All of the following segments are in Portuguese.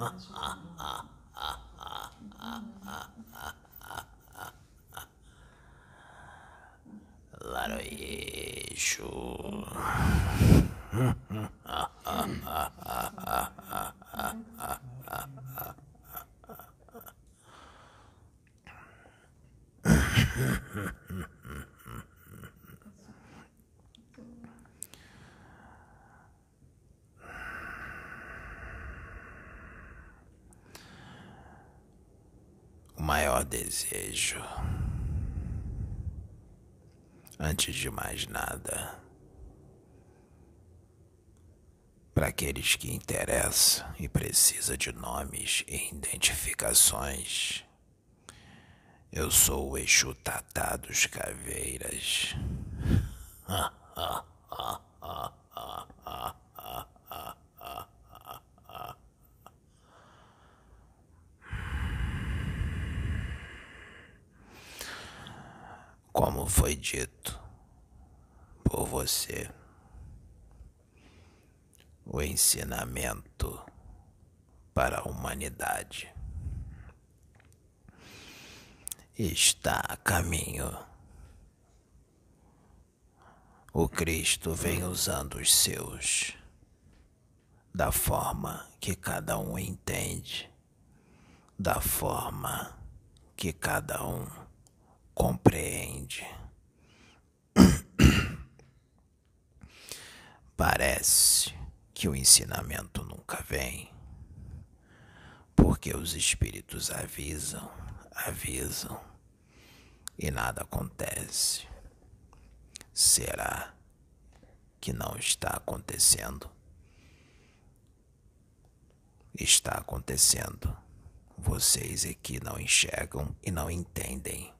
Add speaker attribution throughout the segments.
Speaker 1: ha ha. Maior desejo, antes de mais nada, para aqueles que interessam e precisa de nomes e identificações. Eu sou o Exu Tatá dos Caveiras. Como foi dito por você, o ensinamento para a humanidade está a caminho. O Cristo vem usando os seus da forma que cada um entende, da forma que cada um compreende. Parece que o ensinamento nunca vem, porque os espíritos avisam, avisam e nada acontece. Será que não está acontecendo? Está acontecendo. Vocês aqui não enxergam e não entendem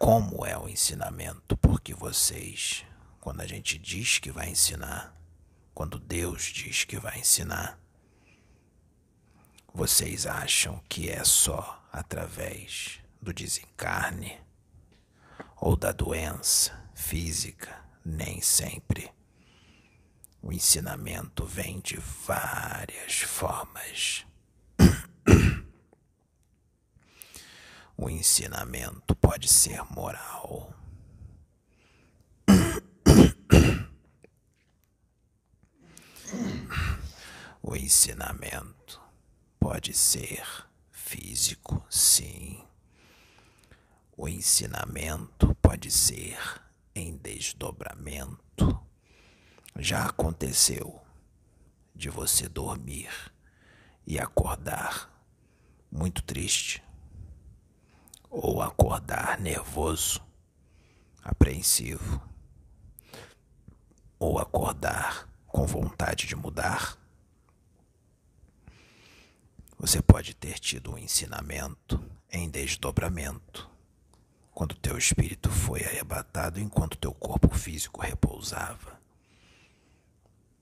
Speaker 1: como é o ensinamento, porque vocês, quando a gente diz que vai ensinar, quando Deus diz que vai ensinar, vocês acham que é só através do desencarne ou da doença física, nem sempre. O ensinamento vem de várias formas. O ensinamento pode ser moral. O ensinamento pode ser físico, sim. O ensinamento pode ser em desdobramento. Já aconteceu de você dormir e acordar muito triste ou acordar nervoso, apreensivo, ou acordar com vontade de mudar. Você pode ter tido um ensinamento em desdobramento, quando teu espírito foi arrebatado enquanto teu corpo físico repousava.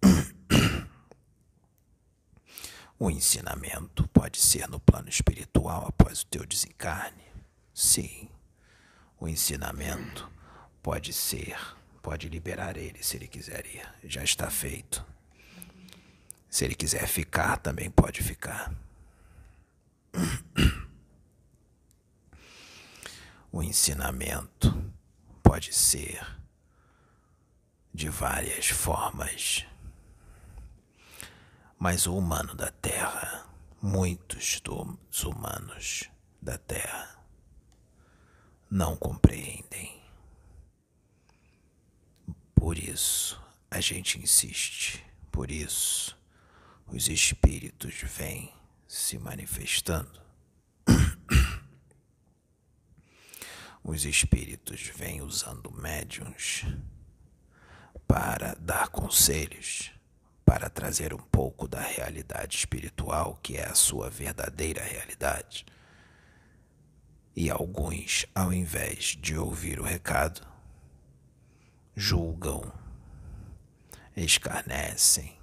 Speaker 1: O ensinamento pode ser no plano espiritual após o teu desencarne. Sim, o ensinamento pode ser, pode liberar ele se ele quiser ir. Já está feito. Se ele quiser ficar, também pode ficar. O ensinamento pode ser de várias formas. Mas o humano da Terra, muitos dos humanos da Terra, não compreendem. Por isso a gente insiste, por isso os espíritos vêm se manifestando. Os espíritos vêm usando médiums para dar conselhos, para trazer um pouco da realidade espiritual, que é a sua verdadeira realidade e alguns, ao invés de ouvir o recado, julgam, escarnecem,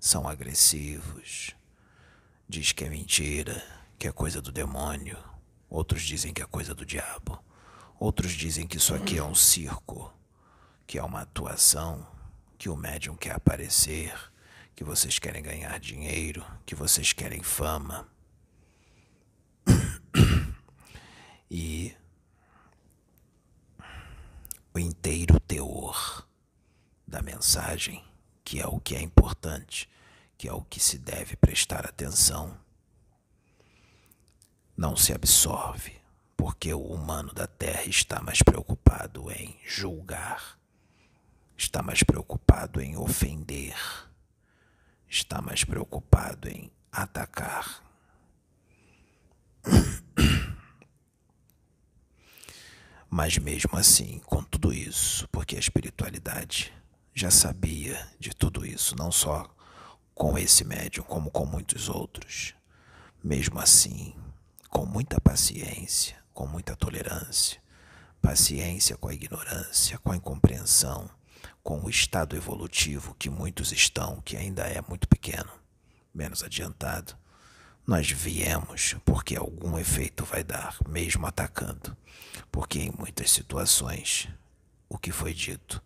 Speaker 1: são agressivos, diz que é mentira, que é coisa do demônio, outros dizem que é coisa do diabo, outros dizem que isso aqui é um circo, que é uma atuação, que o médium quer aparecer, que vocês querem ganhar dinheiro, que vocês querem fama. e o inteiro teor da mensagem, que é o que é importante, que é o que se deve prestar atenção, não se absorve, porque o humano da Terra está mais preocupado em julgar, está mais preocupado em ofender, está mais preocupado em atacar. Mas mesmo assim, com tudo isso, porque a espiritualidade já sabia de tudo isso, não só com esse médium, como com muitos outros. Mesmo assim, com muita paciência, com muita tolerância, paciência com a ignorância, com a incompreensão, com o estado evolutivo que muitos estão, que ainda é muito pequeno, menos adiantado, nós viemos porque algum efeito vai dar, mesmo atacando, porque em muitas situações o que foi dito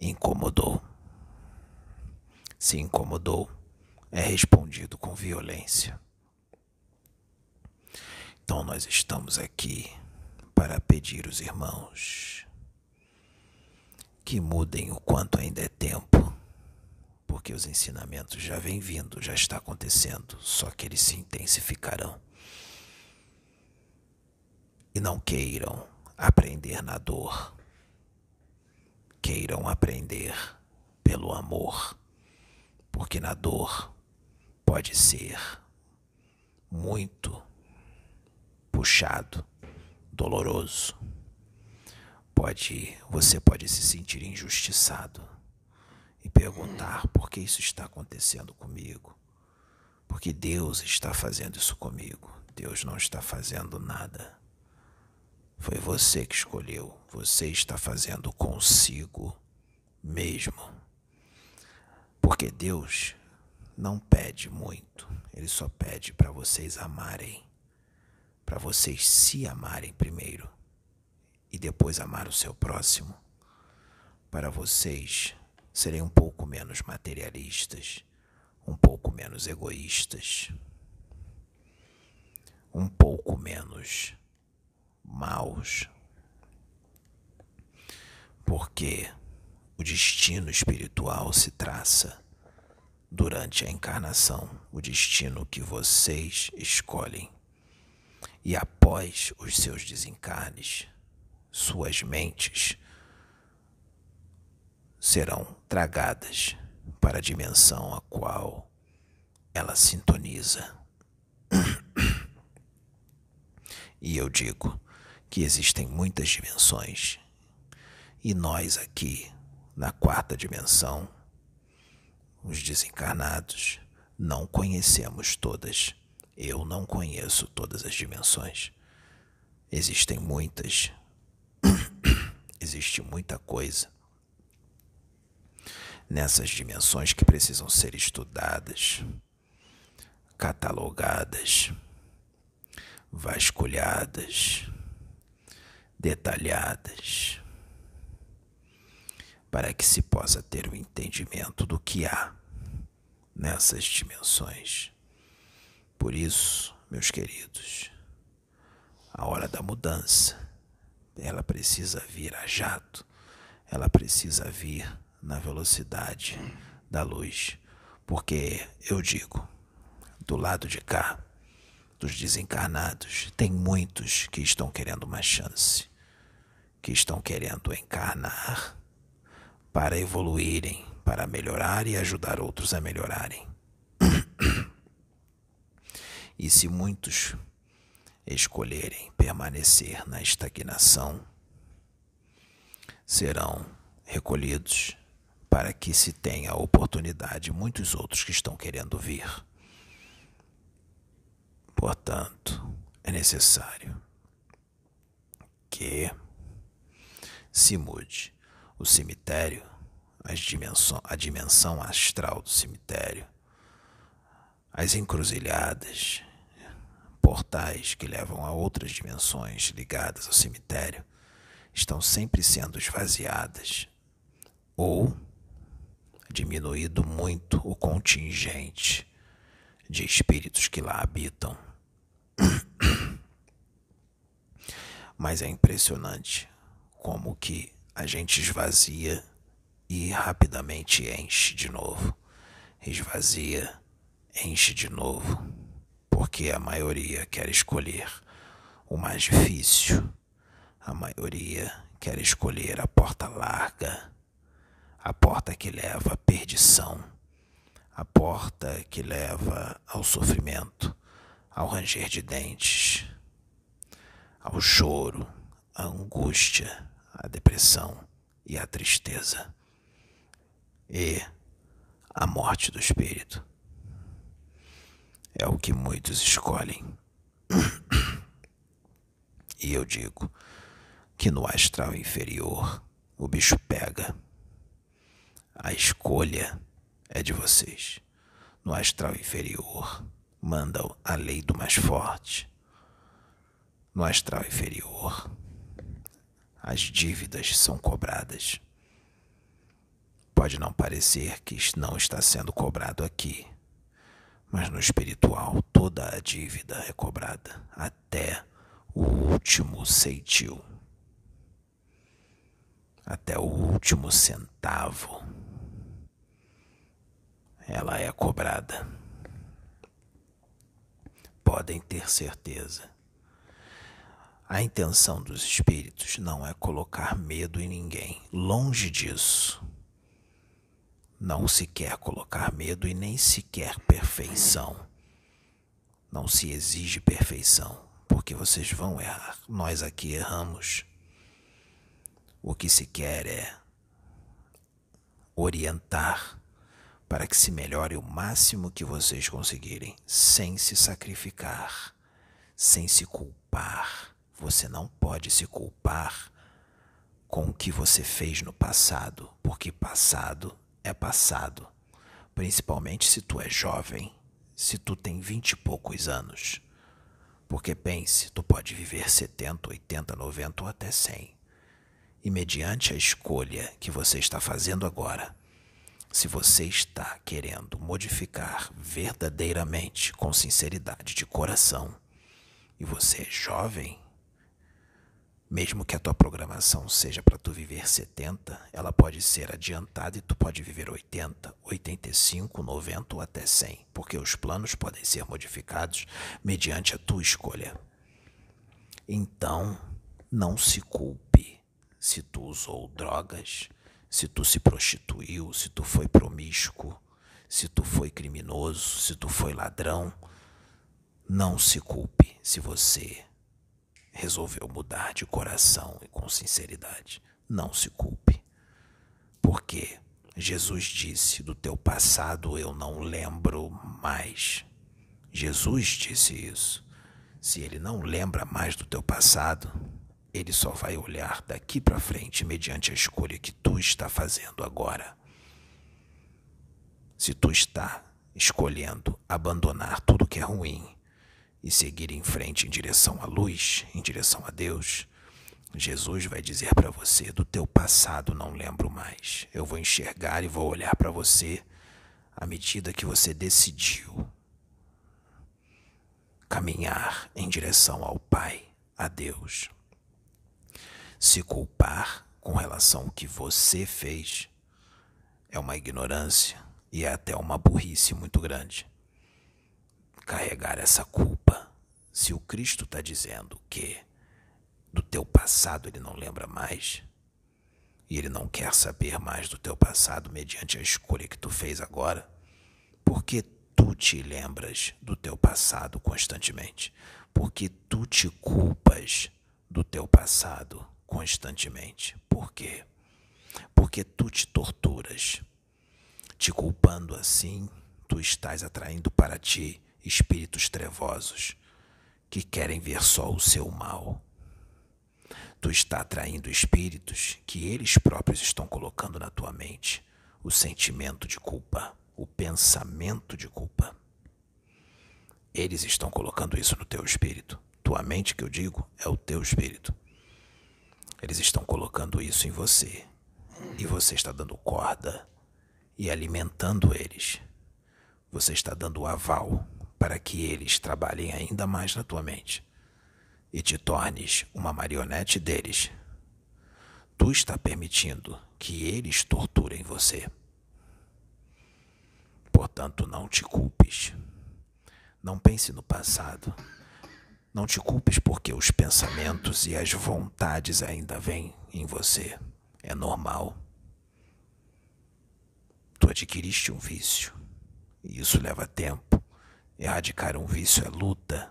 Speaker 1: incomodou. Se incomodou, é respondido com violência. Então nós estamos aqui para pedir os irmãos que mudem o quanto ainda é tempo, porque os ensinamentos já vêm vindo, já está acontecendo, só que eles se intensificarão. E não queiram aprender na dor, queiram aprender pelo amor, porque na dor pode ser muito puxado, doloroso. Pode, você pode se sentir injustiçado e perguntar por que isso está acontecendo comigo? Porque Deus está fazendo isso comigo. Deus não está fazendo nada. Foi você que escolheu. Você está fazendo consigo mesmo. Porque Deus não pede muito. Ele só pede para vocês amarem para vocês se amarem primeiro e depois amar o seu próximo, para vocês serem um pouco menos materialistas, um pouco menos egoístas, um pouco menos maus. Porque o destino espiritual se traça durante a encarnação, o destino que vocês escolhem e após os seus desencarnes, suas mentes serão tragadas para a dimensão a qual ela sintoniza. E eu digo que existem muitas dimensões, e nós aqui, na quarta dimensão, os desencarnados, não conhecemos todas eu não conheço todas as dimensões. Existem muitas. Existe muita coisa nessas dimensões que precisam ser estudadas, catalogadas, vasculhadas, detalhadas, para que se possa ter o um entendimento do que há nessas dimensões. Por isso, meus queridos, a hora da mudança, ela precisa vir a jato, ela precisa vir na velocidade da luz, porque eu digo, do lado de cá, dos desencarnados, tem muitos que estão querendo uma chance, que estão querendo encarnar para evoluírem, para melhorar e ajudar outros a melhorarem. E se muitos escolherem permanecer na estagnação, serão recolhidos para que se tenha a oportunidade muitos outros que estão querendo vir. Portanto, é necessário que se mude o cemitério, dimensão, a dimensão astral do cemitério, as encruzilhadas, portais que levam a outras dimensões ligadas ao cemitério estão sempre sendo esvaziadas ou diminuído muito o contingente de espíritos que lá habitam. Mas é impressionante como que a gente esvazia e rapidamente enche de novo. Esvazia, enche de novo, porque a maioria quer escolher o mais difícil. A maioria quer escolher a porta larga, a porta que leva à perdição, a porta que leva ao sofrimento, ao ranger de dentes, ao choro, à angústia, à depressão e à tristeza e a morte do espírito. É o que muitos escolhem. E eu digo que no astral inferior o bicho pega. A escolha é de vocês. No astral inferior manda a lei do mais forte. No astral inferior as dívidas são cobradas. Pode não parecer que não está sendo cobrado aqui, mas no espiritual toda a dívida é cobrada até o último ceitil, até o último centavo. Ela é cobrada. Podem ter certeza. A intenção dos espíritos não é colocar medo em ninguém, longe disso. Não se quer colocar medo e nem se quer perfeição. Não se exige perfeição, porque vocês vão errar. Nós aqui erramos. O que se quer é orientar para que se melhore o máximo que vocês conseguirem, sem se sacrificar, sem se culpar você não pode se culpar com o que você fez no passado, porque passado é passado, principalmente se tu é jovem, se tu tem vinte e poucos anos. Porque pense, tu pode viver 70, 80, 90 ou até 100. E mediante a escolha que você está fazendo agora, se você está querendo modificar verdadeiramente, com sinceridade de coração, e você é jovem, mesmo que a tua programação seja para tu viver 70, ela pode ser adiantada e tu pode viver 80, 85, 90 ou até 100, porque os planos podem ser modificados mediante a tua escolha. Então, não se culpe se tu usou drogas, se tu se prostituiu, se tu foi promíscuo, se tu foi criminoso, se tu foi ladrão. Não se culpe se você resolveu mudar de coração e com sinceridade, não se culpe. Porque Jesus disse: Do teu passado eu não lembro mais. Jesus disse isso. Se ele não lembra mais do teu passado, ele só vai olhar daqui para frente mediante a escolha que tu está fazendo agora. Se tu está escolhendo abandonar tudo que é ruim e seguir em frente em direção à luz, em direção a Deus, Jesus vai dizer para você: do teu passado não lembro mais. Eu vou enxergar e vou olhar para você à medida que você decidiu caminhar em direção ao Pai, a Deus. Se culpar com relação ao que você fez é uma ignorância e é até uma burrice muito grande carregar essa culpa. Se o Cristo está dizendo que do teu passado ele não lembra mais, e ele não quer saber mais do teu passado mediante a escolha que tu fez agora, por que tu te lembras do teu passado constantemente? Porque tu te culpas do teu passado constantemente. Por quê? Porque tu te torturas. Te culpando assim, tu estás atraindo para ti espíritos trevosos que querem ver só o seu mal. Tu está atraindo espíritos que eles próprios estão colocando na tua mente o sentimento de culpa, o pensamento de culpa. Eles estão colocando isso no teu espírito. Tua mente, que eu digo, é o teu espírito. Eles estão colocando isso em você. E você está dando corda e alimentando eles, você está dando aval para que eles trabalhem ainda mais na tua mente e te tornes uma marionete deles. Tu está permitindo que eles torturem você. Portanto, não te culpes. Não pense no passado. Não te culpes porque os pensamentos e as vontades ainda vêm em você. É normal. Tu adquiriste um vício. E isso leva tempo. Erradicar um vício é luta,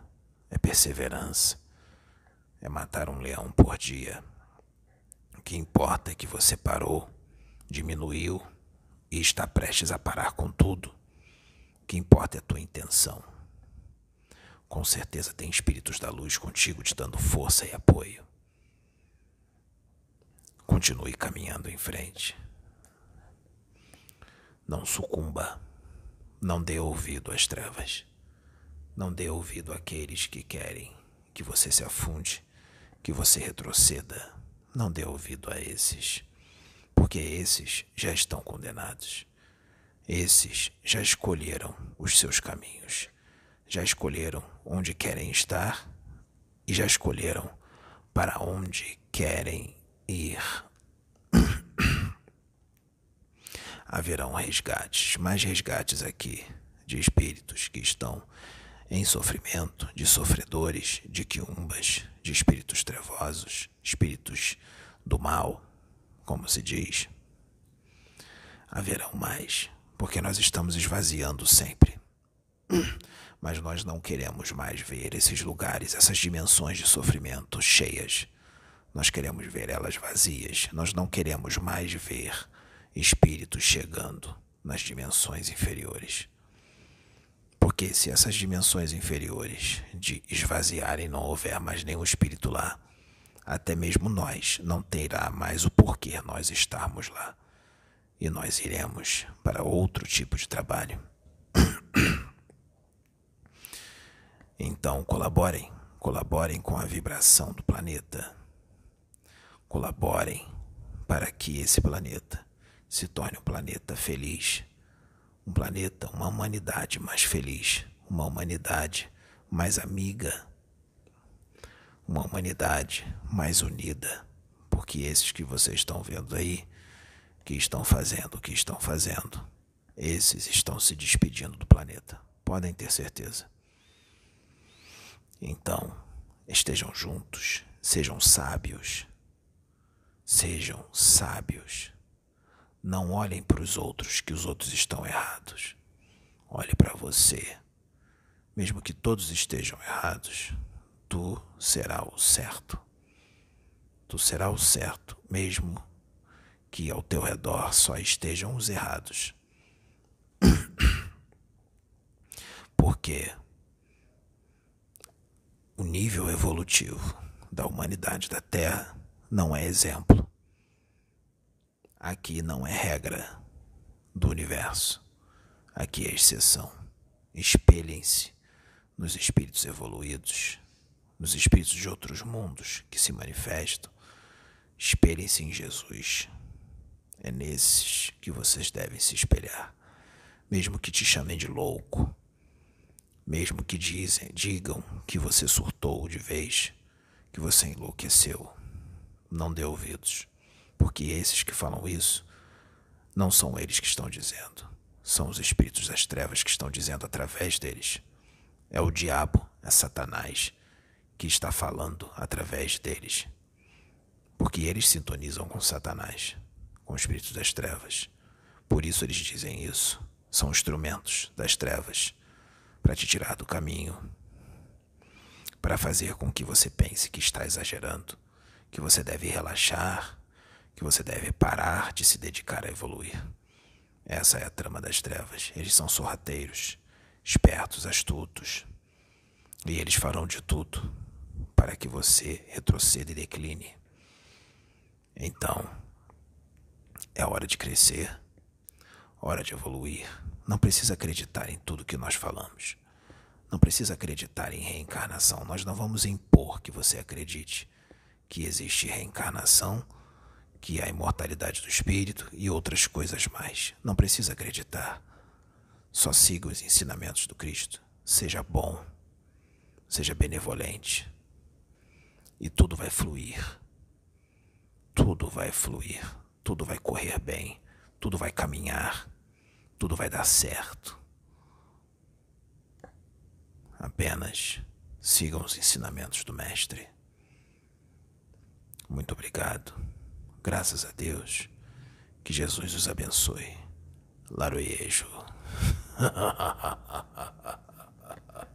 Speaker 1: é perseverança, é matar um leão por dia. O que importa é que você parou, diminuiu e está prestes a parar com tudo. O que importa é a tua intenção. Com certeza tem espíritos da luz contigo te dando força e apoio. Continue caminhando em frente. Não sucumba. Não dê ouvido às trevas. Não dê ouvido àqueles que querem que você se afunde, que você retroceda. Não dê ouvido a esses porque esses já estão condenados. Esses já escolheram os seus caminhos, já escolheram onde querem estar e já escolheram para onde querem ir. Haverão resgates, mais resgates aqui de espíritos que estão em sofrimento, de sofredores, de quiumbas, de espíritos trevosos, espíritos do mal, como se diz. Haverão mais, porque nós estamos esvaziando sempre. Mas nós não queremos mais ver esses lugares, essas dimensões de sofrimento cheias. Nós queremos ver elas vazias. Nós não queremos mais ver espíritos chegando nas dimensões inferiores. Porque se essas dimensões inferiores de esvaziarem não houver mais nenhum espírito lá, até mesmo nós não terá mais o porquê nós estarmos lá. E nós iremos para outro tipo de trabalho. Então colaborem, colaborem com a vibração do planeta. Colaborem para que esse planeta se torne um planeta feliz. Um planeta, uma humanidade mais feliz, uma humanidade mais amiga uma humanidade mais unida, porque esses que vocês estão vendo aí, que estão fazendo o que estão fazendo, esses estão se despedindo do planeta, podem ter certeza. Então, estejam juntos, sejam sábios, sejam sábios. Não olhem para os outros que os outros estão errados. Olhe para você. Mesmo que todos estejam errados, tu será o certo. Tu será o certo, mesmo que ao teu redor só estejam os errados. Porque o nível evolutivo da humanidade da Terra não é exemplo. Aqui não é regra do universo. Aqui é exceção. Espelhem-se nos espíritos evoluídos nos espíritos de outros mundos que se manifestam, espelhem-se em Jesus. É nesses que vocês devem se espelhar, mesmo que te chamem de louco, mesmo que dizem, digam que você surtou de vez, que você enlouqueceu. Não dê ouvidos, porque esses que falam isso não são eles que estão dizendo, são os espíritos das trevas que estão dizendo através deles. É o diabo, é Satanás que está falando através deles. Porque eles sintonizam com Satanás, com o espírito das trevas. Por isso eles dizem isso. São instrumentos das trevas para te tirar do caminho, para fazer com que você pense que está exagerando, que você deve relaxar, que você deve parar de se dedicar a evoluir. Essa é a trama das trevas. Eles são sorrateiros, espertos, astutos. E eles farão de tudo para que você retroceda e decline. Então, é hora de crescer, hora de evoluir. Não precisa acreditar em tudo que nós falamos. Não precisa acreditar em reencarnação. Nós não vamos impor que você acredite que existe reencarnação, que há imortalidade do espírito e outras coisas mais. Não precisa acreditar. Só siga os ensinamentos do Cristo. Seja bom, seja benevolente, e tudo vai fluir. Tudo vai fluir, tudo vai correr bem, tudo vai caminhar, tudo vai dar certo. Apenas sigam os ensinamentos do Mestre. Muito obrigado. Graças a Deus. Que Jesus os abençoe. Laroiejo.